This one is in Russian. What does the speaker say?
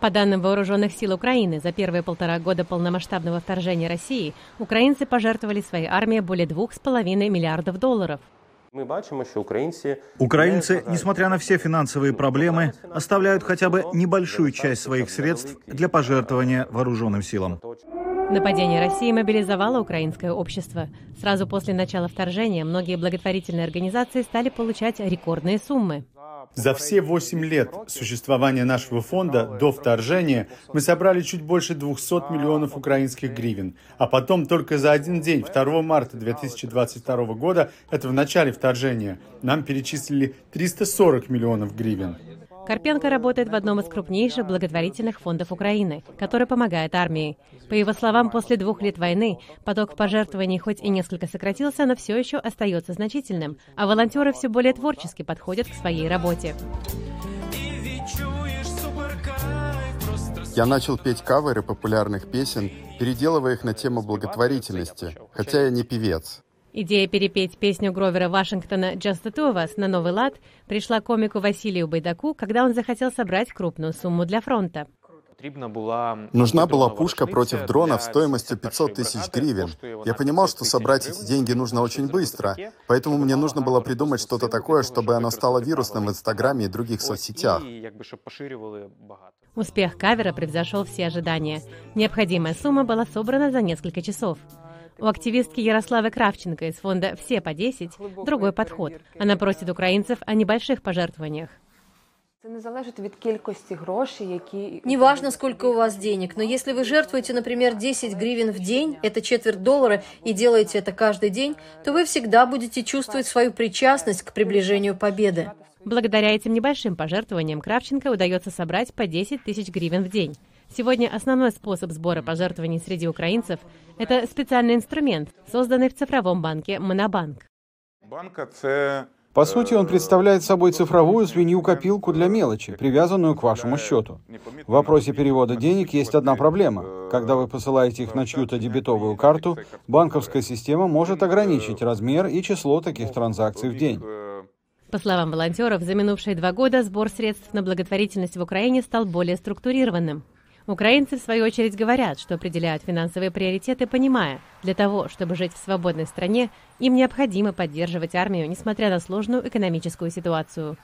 По данным Вооруженных сил Украины, за первые полтора года полномасштабного вторжения России украинцы пожертвовали своей армии более 2,5 миллиардов долларов. Украинцы, несмотря на все финансовые проблемы, оставляют хотя бы небольшую часть своих средств для пожертвования вооруженным силам. Нападение России мобилизовало украинское общество. Сразу после начала вторжения многие благотворительные организации стали получать рекордные суммы. За все 8 лет существования нашего фонда до вторжения мы собрали чуть больше 200 миллионов украинских гривен. А потом только за один день, 2 марта 2022 года, это в начале вторжения, нам перечислили 340 миллионов гривен. Карпенко работает в одном из крупнейших благотворительных фондов Украины, который помогает армии. По его словам, после двух лет войны поток пожертвований хоть и несколько сократился, но все еще остается значительным, а волонтеры все более творчески подходят к своей работе. Я начал петь каверы популярных песен, переделывая их на тему благотворительности, хотя я не певец. Идея перепеть песню Гровера Вашингтона «Just the Two of Us» на новый лад пришла комику Василию Байдаку, когда он захотел собрать крупную сумму для фронта. Нужна была пушка против дронов стоимостью 500 тысяч гривен. Я понимал, что собрать эти деньги нужно очень быстро, поэтому мне нужно было придумать что-то такое, чтобы оно стало вирусным в Инстаграме и других соцсетях. Успех кавера превзошел все ожидания. Необходимая сумма была собрана за несколько часов. У активистки Ярославы Кравченко из фонда «Все по 10» другой подход. Она просит украинцев о небольших пожертвованиях. Не важно, сколько у вас денег, но если вы жертвуете, например, 10 гривен в день, это четверть доллара, и делаете это каждый день, то вы всегда будете чувствовать свою причастность к приближению победы. Благодаря этим небольшим пожертвованиям Кравченко удается собрать по 10 тысяч гривен в день. Сегодня основной способ сбора пожертвований среди украинцев – это специальный инструмент, созданный в цифровом банке «Монобанк». По сути, он представляет собой цифровую свинью-копилку для мелочи, привязанную к вашему счету. В вопросе перевода денег есть одна проблема. Когда вы посылаете их на чью-то дебетовую карту, банковская система может ограничить размер и число таких транзакций в день. По словам волонтеров, за минувшие два года сбор средств на благотворительность в Украине стал более структурированным. Украинцы, в свою очередь, говорят, что определяют финансовые приоритеты, понимая, для того, чтобы жить в свободной стране, им необходимо поддерживать армию, несмотря на сложную экономическую ситуацию.